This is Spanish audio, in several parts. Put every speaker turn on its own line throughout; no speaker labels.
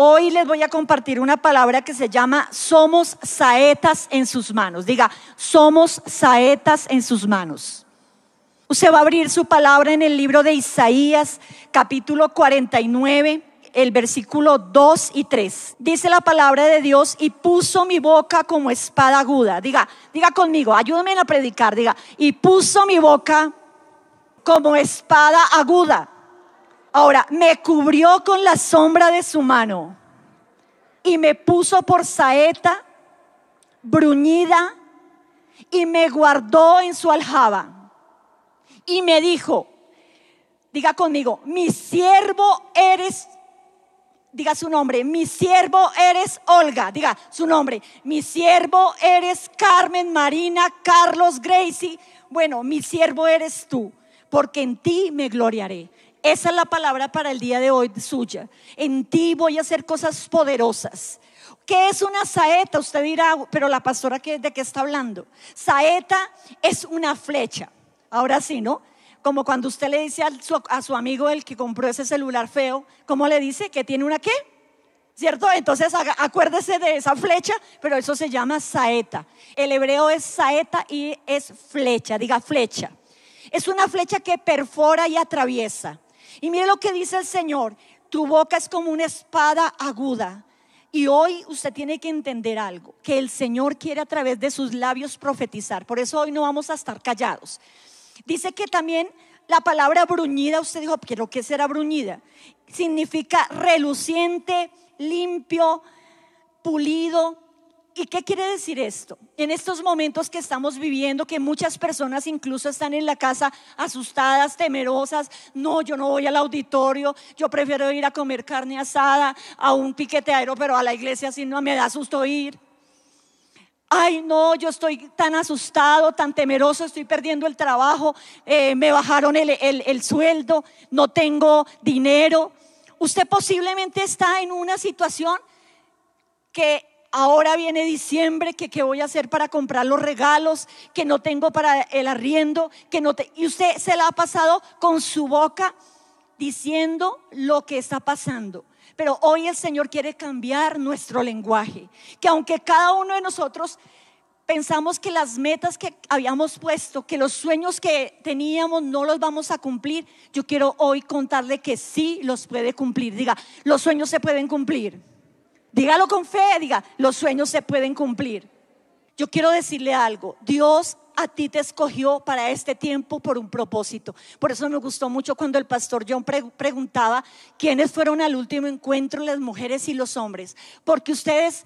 Hoy les voy a compartir una palabra que se llama somos saetas en sus manos. Diga, somos saetas en sus manos. Usted va a abrir su palabra en el libro de Isaías, capítulo 49, el versículo 2 y 3. Dice la palabra de Dios y puso mi boca como espada aguda. Diga, diga conmigo, ayúdame a predicar. Diga, y puso mi boca como espada aguda. Ahora, me cubrió con la sombra de su mano y me puso por saeta, bruñida, y me guardó en su aljaba. Y me dijo, diga conmigo, mi siervo eres, diga su nombre, mi siervo eres Olga, diga su nombre, mi siervo eres Carmen, Marina, Carlos, Gracie. Bueno, mi siervo eres tú, porque en ti me gloriaré. Esa es la palabra para el día de hoy suya. En ti voy a hacer cosas poderosas. ¿Qué es una saeta? Usted dirá, pero la pastora de qué está hablando. Saeta es una flecha. Ahora sí, ¿no? Como cuando usted le dice a su, a su amigo el que compró ese celular feo, ¿cómo le dice? ¿Que tiene una qué? ¿Cierto? Entonces acuérdese de esa flecha, pero eso se llama saeta. El hebreo es saeta y es flecha, diga flecha. Es una flecha que perfora y atraviesa. Y mire lo que dice el Señor, tu boca es como una espada aguda. Y hoy usted tiene que entender algo, que el Señor quiere a través de sus labios profetizar. Por eso hoy no vamos a estar callados. Dice que también la palabra bruñida, usted dijo, pero ¿qué será bruñida? Significa reluciente, limpio, pulido, ¿Y qué quiere decir esto? En estos momentos que estamos viviendo, que muchas personas incluso están en la casa asustadas, temerosas, no, yo no voy al auditorio, yo prefiero ir a comer carne asada, a un piqueteadero, pero a la iglesia si no me da susto ir. Ay, no, yo estoy tan asustado, tan temeroso, estoy perdiendo el trabajo, eh, me bajaron el sueldo, no tengo dinero. Usted posiblemente está en una situación que ahora viene diciembre, que qué voy a hacer para comprar los regalos, que no tengo para el arriendo, que no y usted se la ha pasado con su boca diciendo lo que está pasando. Pero hoy el Señor quiere cambiar nuestro lenguaje, que aunque cada uno de nosotros pensamos que las metas que habíamos puesto, que los sueños que teníamos no los vamos a cumplir, yo quiero hoy contarle que sí los puede cumplir. Diga, los sueños se pueden cumplir. Dígalo con fe, diga, los sueños se pueden cumplir. Yo quiero decirle algo, Dios a ti te escogió para este tiempo por un propósito. Por eso me gustó mucho cuando el pastor John preguntaba quiénes fueron al último encuentro, las mujeres y los hombres. Porque ustedes,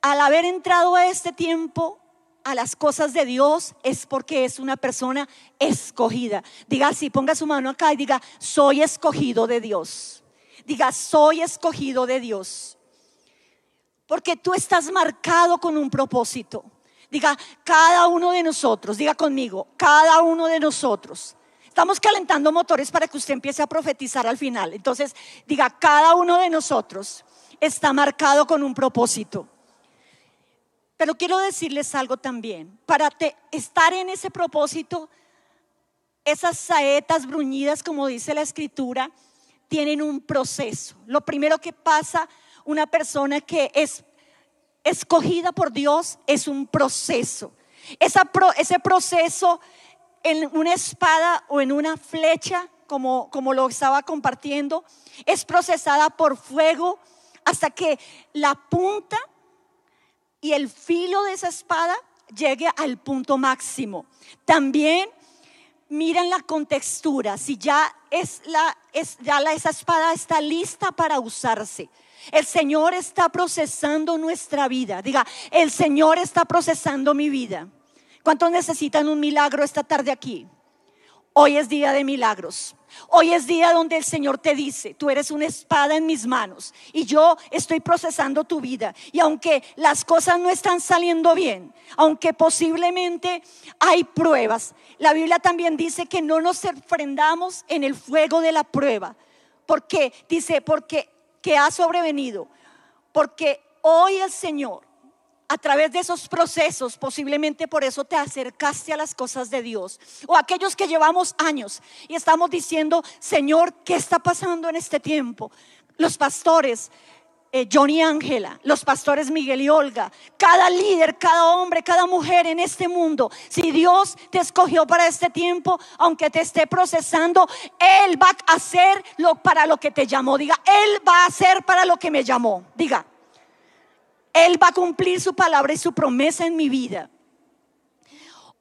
al haber entrado a este tiempo, a las cosas de Dios, es porque es una persona escogida. Diga así, ponga su mano acá y diga, soy escogido de Dios. Diga, soy escogido de Dios. Porque tú estás marcado con un propósito. Diga, cada uno de nosotros, diga conmigo, cada uno de nosotros. Estamos calentando motores para que usted empiece a profetizar al final. Entonces, diga, cada uno de nosotros está marcado con un propósito. Pero quiero decirles algo también. Para estar en ese propósito, esas saetas bruñidas, como dice la escritura, tienen un proceso. Lo primero que pasa una persona que es escogida por Dios es un proceso. ese proceso en una espada o en una flecha, como, lo estaba compartiendo, es procesada por fuego hasta que la punta y el filo de esa espada llegue al punto máximo. También miren la contextura, si ya es la ya la, esa espada está lista para usarse. El Señor está procesando nuestra vida. Diga, el Señor está procesando mi vida. ¿Cuántos necesitan un milagro esta tarde aquí? Hoy es día de milagros. Hoy es día donde el Señor te dice, tú eres una espada en mis manos y yo estoy procesando tu vida. Y aunque las cosas no están saliendo bien, aunque posiblemente hay pruebas, la Biblia también dice que no nos enfrentamos en el fuego de la prueba. Porque dice, porque que ha sobrevenido, porque hoy el Señor, a través de esos procesos, posiblemente por eso te acercaste a las cosas de Dios, o aquellos que llevamos años y estamos diciendo, Señor, ¿qué está pasando en este tiempo? Los pastores, eh, Johnny Ángela, los pastores Miguel y Olga, cada líder, cada hombre, cada mujer en este mundo, si Dios te escogió para este tiempo, aunque te esté procesando, Él va a hacer lo, para lo que te llamó. Diga, Él va a hacer para lo que me llamó. Diga, Él va a cumplir su palabra y su promesa en mi vida.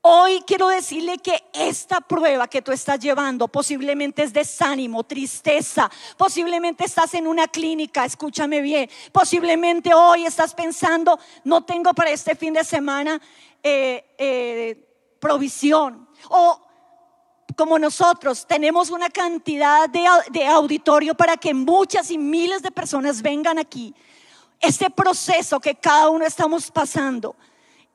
Hoy quiero decirle que esta prueba que tú estás llevando posiblemente es desánimo, tristeza, posiblemente estás en una clínica, escúchame bien, posiblemente hoy estás pensando, no tengo para este fin de semana eh, eh, provisión. O como nosotros tenemos una cantidad de, de auditorio para que muchas y miles de personas vengan aquí. Este proceso que cada uno estamos pasando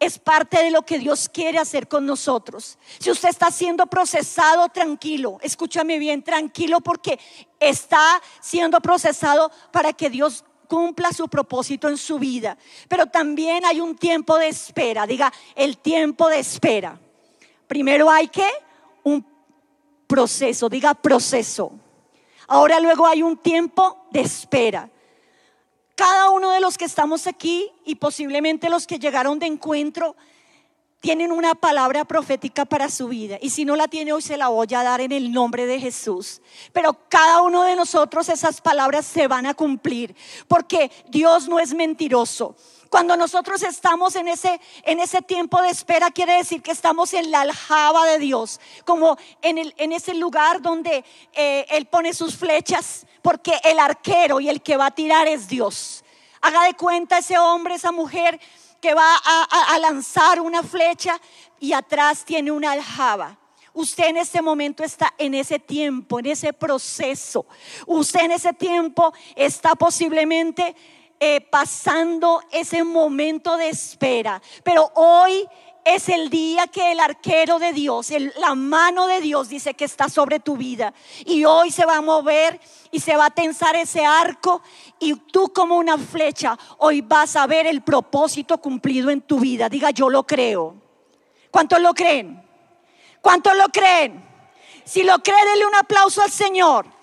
es parte de lo que Dios quiere hacer con nosotros. Si usted está siendo procesado, tranquilo, escúchame bien, tranquilo porque está siendo procesado para que Dios cumpla su propósito en su vida. Pero también hay un tiempo de espera, diga, el tiempo de espera. Primero hay que un proceso, diga proceso. Ahora luego hay un tiempo de espera. Cada uno de los que estamos aquí y posiblemente los que llegaron de encuentro tienen una palabra profética para su vida. Y si no la tiene hoy, se la voy a dar en el nombre de Jesús. Pero cada uno de nosotros esas palabras se van a cumplir, porque Dios no es mentiroso. Cuando nosotros estamos en ese, en ese tiempo de espera, quiere decir que estamos en la aljaba de Dios, como en, el, en ese lugar donde eh, Él pone sus flechas, porque el arquero y el que va a tirar es Dios. Haga de cuenta ese hombre, esa mujer que va a, a lanzar una flecha y atrás tiene una aljaba. Usted en este momento está en ese tiempo, en ese proceso. Usted en ese tiempo está posiblemente eh, pasando ese momento de espera. Pero hoy es el día que el arquero de Dios, la mano de Dios dice que está sobre tu vida. Y hoy se va a mover y se va a tensar ese arco y tú como una flecha, hoy vas a ver el propósito cumplido en tu vida. Diga, yo lo creo. ¿Cuántos lo creen? ¿Cuántos lo creen? Si lo cree, denle un aplauso al Señor.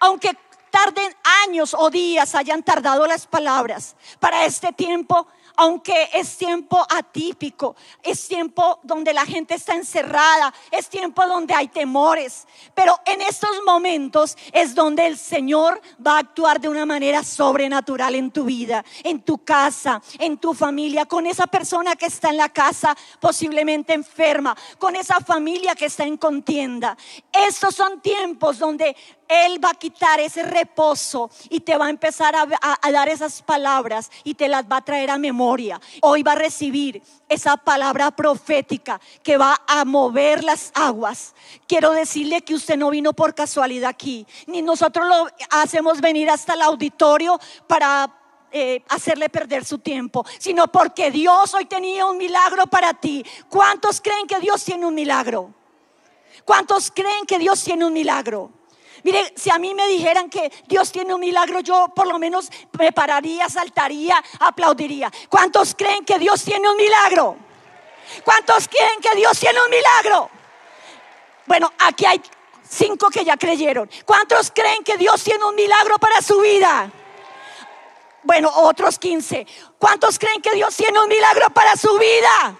Aunque tarden años o días, hayan tardado las palabras para este tiempo, aunque es tiempo atípico, es tiempo donde la gente está encerrada, es tiempo donde hay temores, pero en estos momentos es donde el Señor va a actuar de una manera sobrenatural en tu vida, en tu casa, en tu familia, con esa persona que está en la casa posiblemente enferma, con esa familia que está en contienda. Estos son tiempos donde él va a quitar ese reposo y te va a empezar a, dar esas palabras y te las va a traer a memoria. Hoy va a recibir esa palabra profética que va a mover las aguas. Quiero decirle que usted no vino por casualidad aquí, ni nosotros lo hacemos venir hasta el auditorio para eh, hacerle perder su tiempo, sino porque Dios hoy tenía un milagro para ti. ¿Cuántos creen que Dios tiene un milagro? ¿Cuántos creen que Dios tiene un milagro? Mire, si a mí me dijeran que Dios tiene un milagro, yo por lo menos me pararía, saltaría, aplaudiría. ¿Cuántos creen que Dios tiene un milagro? ¿Cuántos creen que Dios tiene un milagro? Bueno, aquí hay cinco que ya creyeron. ¿Cuántos creen que Dios tiene un milagro para su vida? Bueno, otros 15. ¿Cuántos creen que Dios tiene un milagro para su vida?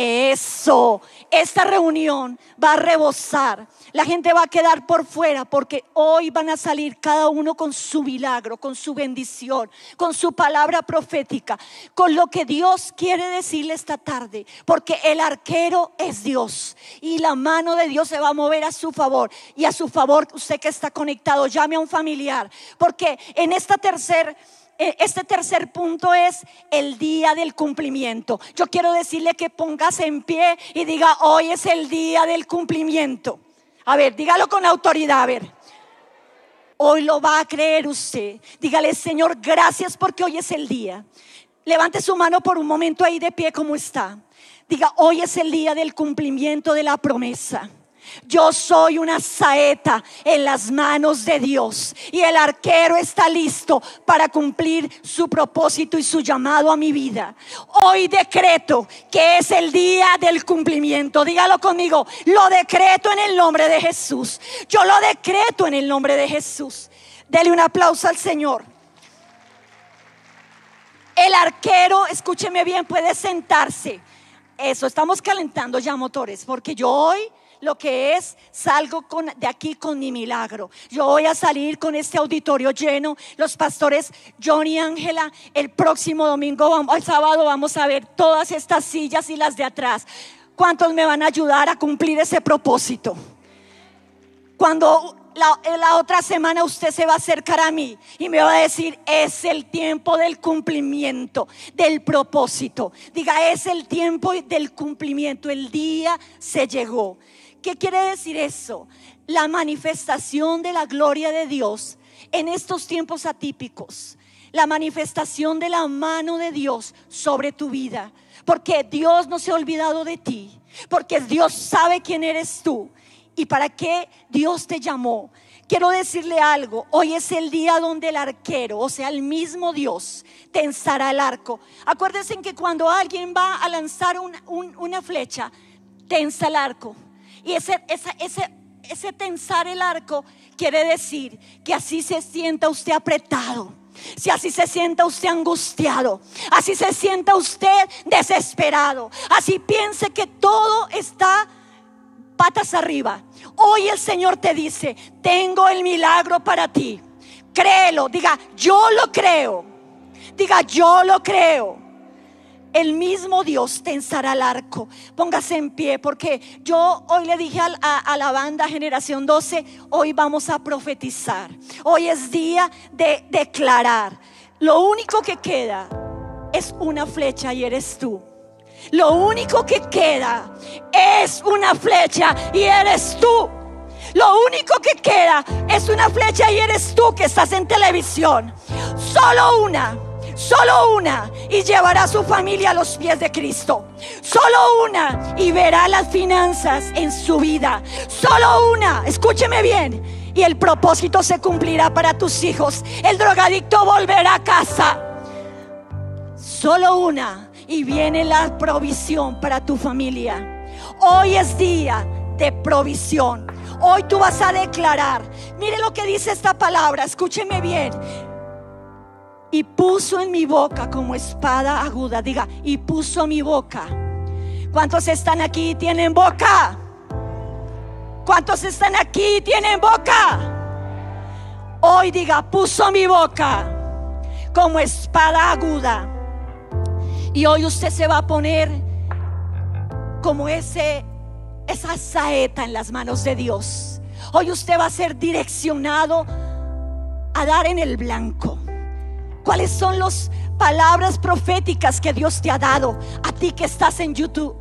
Eso, esta reunión va a rebosar la gente va a quedar por fuera porque hoy van a salir cada uno con su milagro, con su bendición, con su palabra profética, con lo que Dios quiere decirle esta tarde. Porque el arquero es Dios y la mano de Dios se va a mover a su favor. Y a su favor, usted que está conectado, llame a un familiar. Porque en esta tercera este tercer punto es el día del cumplimiento. Yo quiero decirle que póngase en pie y diga, hoy es el día del cumplimiento. A ver, dígalo con autoridad, a ver. Hoy lo va a creer usted. Dígale, Señor, gracias porque hoy es el día. Levante su mano por un momento ahí de pie como está. Diga, hoy es el día del cumplimiento de la promesa. Yo soy una saeta en las manos de Dios y el arquero está listo para cumplir su propósito y su llamado a mi vida. Hoy decreto que es el día del cumplimiento. Dígalo conmigo, lo decreto en el nombre de Jesús. Yo lo decreto en el nombre de Jesús. Dele un aplauso al Señor. El arquero, escúcheme bien, puede sentarse. Eso, estamos calentando ya motores, porque yo hoy lo que es, salgo de aquí con mi milagro. Yo voy a salir con este auditorio lleno. Los pastores Johnny y Ángela, el próximo domingo, el sábado, vamos a ver todas estas sillas y las de atrás. ¿Cuántos me van a ayudar a cumplir ese propósito? Cuando la, otra semana usted se va a acercar a mí y me va a decir, es el tiempo del cumplimiento, del propósito. Diga, es el tiempo del cumplimiento, el día se llegó. ¿Qué quiere decir eso? La manifestación de la gloria de Dios en estos tiempos atípicos. La manifestación de la mano de Dios sobre tu vida. Porque Dios no se ha olvidado de ti. Porque Dios sabe quién eres tú y para qué Dios te llamó. Quiero decirle algo, hoy es el día donde el arquero, o sea, el mismo Dios, tensará el arco. Acuérdense que cuando alguien va a lanzar una flecha, tensa el arco. Y ese, ese, ese tensar el arco quiere decir que así se sienta usted apretado. Si así se sienta usted angustiado, así se sienta usted desesperado, así piense que todo está patas arriba. Hoy el Señor te dice, tengo el milagro para ti. Créelo, diga, yo lo creo. Diga, yo lo creo el mismo Dios tensará el arco. Póngase en pie, porque yo hoy le dije a, la banda Generación 12, hoy vamos a profetizar. Hoy es día de declarar. Lo único que queda es una flecha y eres tú. Lo único que queda es una flecha y eres tú. Lo único que queda es una flecha y eres tú que estás en televisión. Solo una solo una y llevará a su familia a los pies de Cristo. Solo una y verá las finanzas en su vida. Solo una, escúcheme bien, y el propósito se cumplirá para tus hijos. El drogadicto volverá a casa. Solo una y viene la provisión para tu familia. Hoy es día de provisión. Hoy tú vas a declarar. Mire lo que dice esta palabra, escúcheme bien y puso en mi boca como espada aguda. Diga, y puso mi boca. ¿Cuántos están aquí y tienen boca? ¿Cuántos están aquí y tienen boca? Hoy diga, puso mi boca como espada aguda. Y hoy usted se va a poner como ese esa saeta en las manos de Dios. Hoy usted va a ser direccionado a dar en el blanco. ¿Cuáles son las palabras proféticas que Dios te ha dado a ti que estás en YouTube?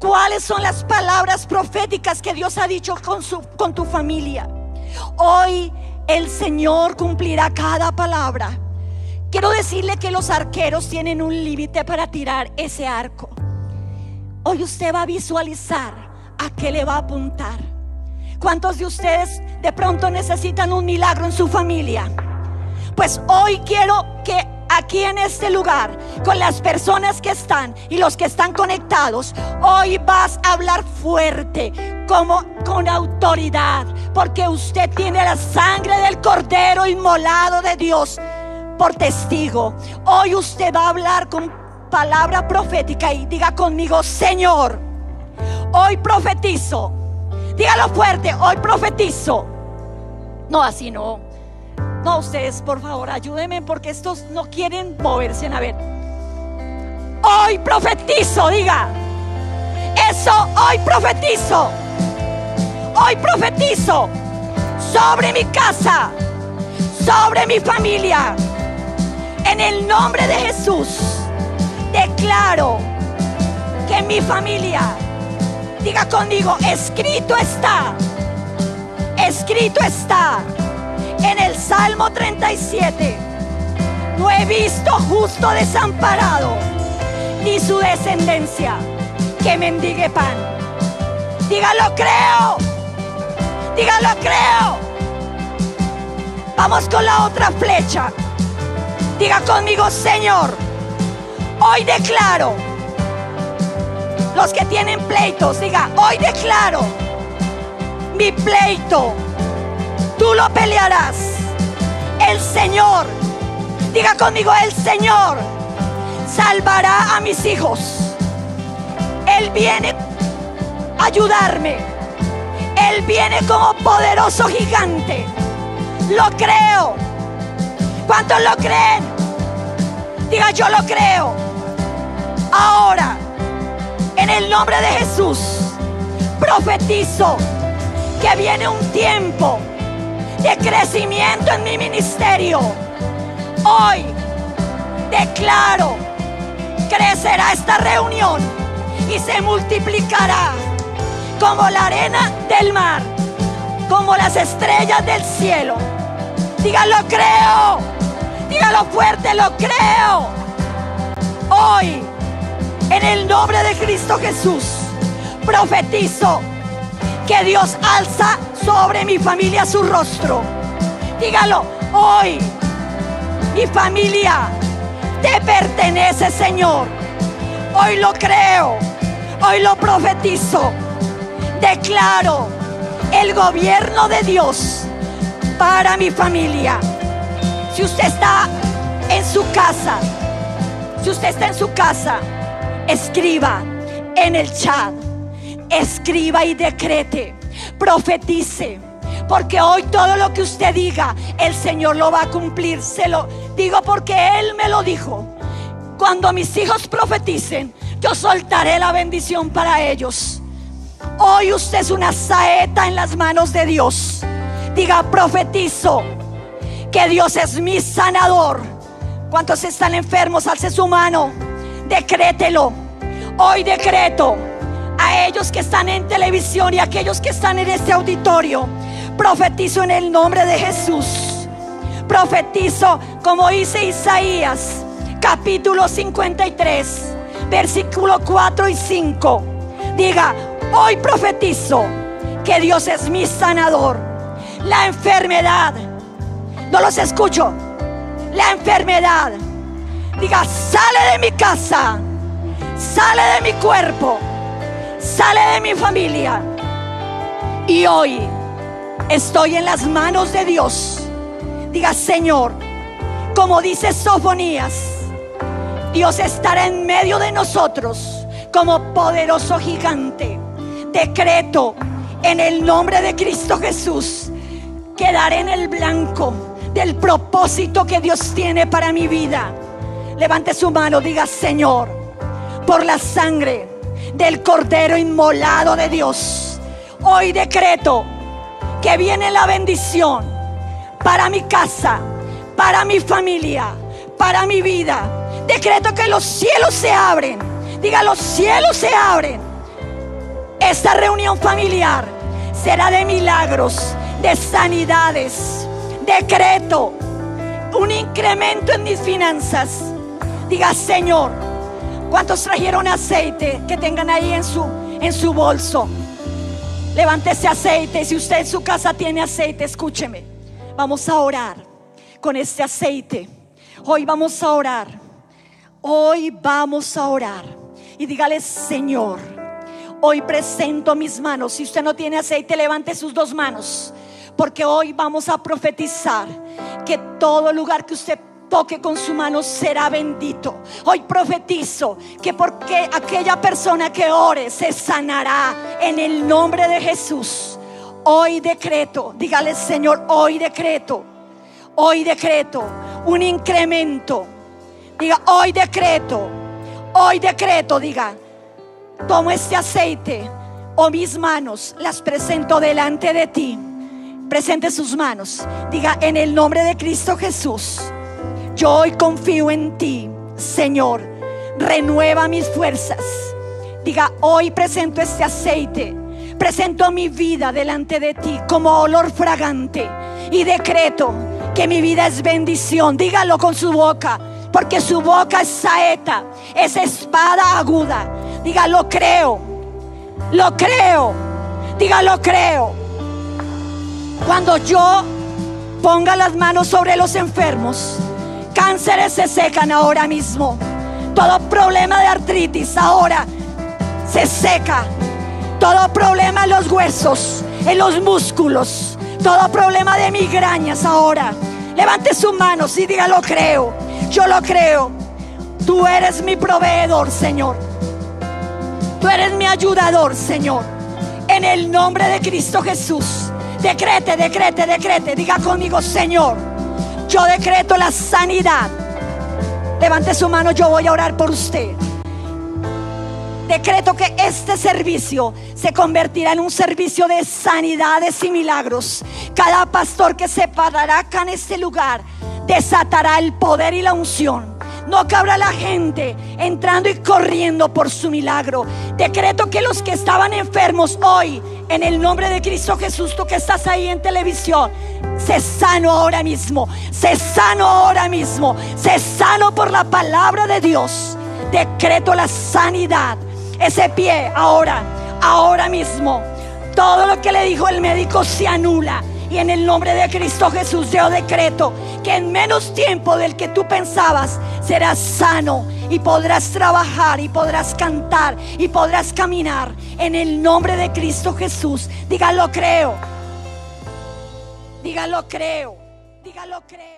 ¿Cuáles son las palabras proféticas que Dios ha dicho con, su, con tu familia? Hoy el Señor cumplirá cada palabra. Quiero decirle que los arqueros tienen un límite para tirar ese arco. Hoy usted va a visualizar a qué le va a apuntar. ¿Cuántos de ustedes de pronto necesitan un milagro en su familia? Pues hoy quiero que aquí en este lugar, con las personas que están y los que están conectados, hoy vas a hablar fuerte, como con autoridad, porque usted tiene la sangre del cordero inmolado de Dios por testigo. Hoy usted va a hablar con palabra profética y diga conmigo, Señor, hoy profetizo. Dígalo fuerte, hoy profetizo. No, así no. No, ustedes, por favor, ayúdenme porque estos no quieren moverse. A ver. Hoy profetizo, diga. Eso, hoy profetizo. Hoy profetizo sobre mi casa, sobre mi familia. En el nombre de Jesús, declaro que mi familia, diga conmigo, escrito está, escrito está Salmo 37, no he visto justo desamparado, ni su descendencia que mendigue pan. Dígalo creo. Dígalo creo. Vamos con la otra flecha. Diga conmigo, Señor, hoy declaro, los que tienen pleitos, diga, hoy declaro mi pleito, tú lo pelearás. El Señor, diga conmigo, el Señor salvará a mis hijos. Él viene a ayudarme. Él viene como poderoso gigante. Lo creo. ¿Cuántos lo creen? Diga yo lo creo. Ahora, en el nombre de Jesús, profetizo que viene un tiempo de crecimiento en mi ministerio. Hoy declaro, crecerá esta reunión y se multiplicará como la arena del mar, como las estrellas del cielo. Dígalo, creo. Dígalo fuerte, lo creo. Hoy, en el nombre de Cristo Jesús, profetizo que Dios alza sobre mi familia su rostro. Dígalo, hoy mi familia te pertenece, Señor. Hoy lo creo, hoy lo profetizo. Declaro el gobierno de Dios para mi familia. Si usted está en su casa, si usted está en su casa, escriba en el chat, escriba y decrete, profetice. Porque hoy todo lo que usted diga, el Señor lo va a cumplir. Se lo digo porque Él me lo dijo. Cuando mis hijos profeticen, yo soltaré la bendición para ellos. Hoy usted es una saeta en las manos de Dios. Diga, profetizo que Dios es mi sanador. ¿Cuántos están enfermos? Alce su mano. Decrételo. Hoy decreto ellos que están en televisión y aquellos que están en este auditorio. Profetizo en el nombre de Jesús. Profetizo como dice Isaías, capítulo 53, versículo 4 y 5. Diga, hoy profetizo que Dios es mi sanador. La enfermedad, no los escucho. La enfermedad, diga, sale de mi casa, sale de mi cuerpo, sale de mi familia. Y hoy estoy en las manos de Dios. Diga, Señor, como dice Sofonías, Dios estará en medio de nosotros como poderoso gigante. Decreto en el nombre de Cristo Jesús, quedaré en el blanco del propósito que Dios tiene para mi vida. Levante su mano, diga, Señor, por la sangre del Cordero inmolado de Dios, hoy decreto que viene la bendición para mi casa, para mi familia, para mi vida. Decreto que los cielos se abren. Diga, los cielos se abren. Esta reunión familiar será de milagros, de sanidades. Decreto un incremento en mis finanzas. Diga, Señor, ¿cuántos trajeron aceite que tengan ahí en su, en su bolso? Levante ese aceite. Si usted en su casa tiene aceite, escúcheme. Vamos a orar con este aceite. Hoy vamos a orar. Hoy vamos a orar. Y dígale, Señor, hoy presento mis manos. Si usted no tiene aceite, levante sus dos manos. Porque hoy vamos a profetizar que todo lugar que usted toque con su mano será bendito. Hoy profetizo que porque aquella persona que ore se sanará en el nombre de Jesús. Hoy decreto, dígale Señor, hoy decreto, hoy decreto un incremento. Diga, hoy decreto, hoy decreto, diga, tomo este aceite o mis manos, las presento delante de ti. Presente sus manos. Diga, en el nombre de Cristo Jesús, yo hoy confío en ti, Señor. Renueva mis fuerzas. Diga, hoy presento este aceite. Presento mi vida delante de ti como olor fragante. Y decreto que mi vida es bendición. Dígalo con su boca. Porque su boca es saeta, es espada aguda. Diga, lo creo, lo creo, Dígalo, creo. Cuando yo ponga las manos sobre los enfermos, cánceres se secan ahora mismo. Todo problema de artritis ahora se seca. Todo problema en los huesos, en los músculos. Todo problema de migrañas ahora. Levante sus manos y diga, lo creo. Yo lo creo. Tú eres mi proveedor, Señor. Tú eres mi ayudador, Señor. En el nombre de Cristo Jesús. Decrete, decrete, decrete. Diga conmigo, Señor. Yo decreto la sanidad. Levante su mano, yo voy a orar por usted. Decreto que este servicio se convertirá en un servicio de sanidades y milagros. Cada pastor que se parará acá en este lugar desatará el poder y la unción. No cabrá la gente entrando y corriendo por su milagro. Decreto que los que estaban enfermos hoy, en el nombre de Cristo Jesús, tú que estás ahí en televisión, se sano ahora mismo. Se sano ahora mismo. Se sano por la palabra de Dios. Decreto la sanidad. Ese pie ahora, ahora mismo. Todo lo que le dijo el médico se anula. Y en el nombre de Cristo Jesús yo decreto que en menos tiempo del que tú pensabas serás sano y podrás trabajar y podrás cantar y podrás caminar en el nombre de Cristo Jesús. Dígalo creo. Dígalo creo. Dígalo creo.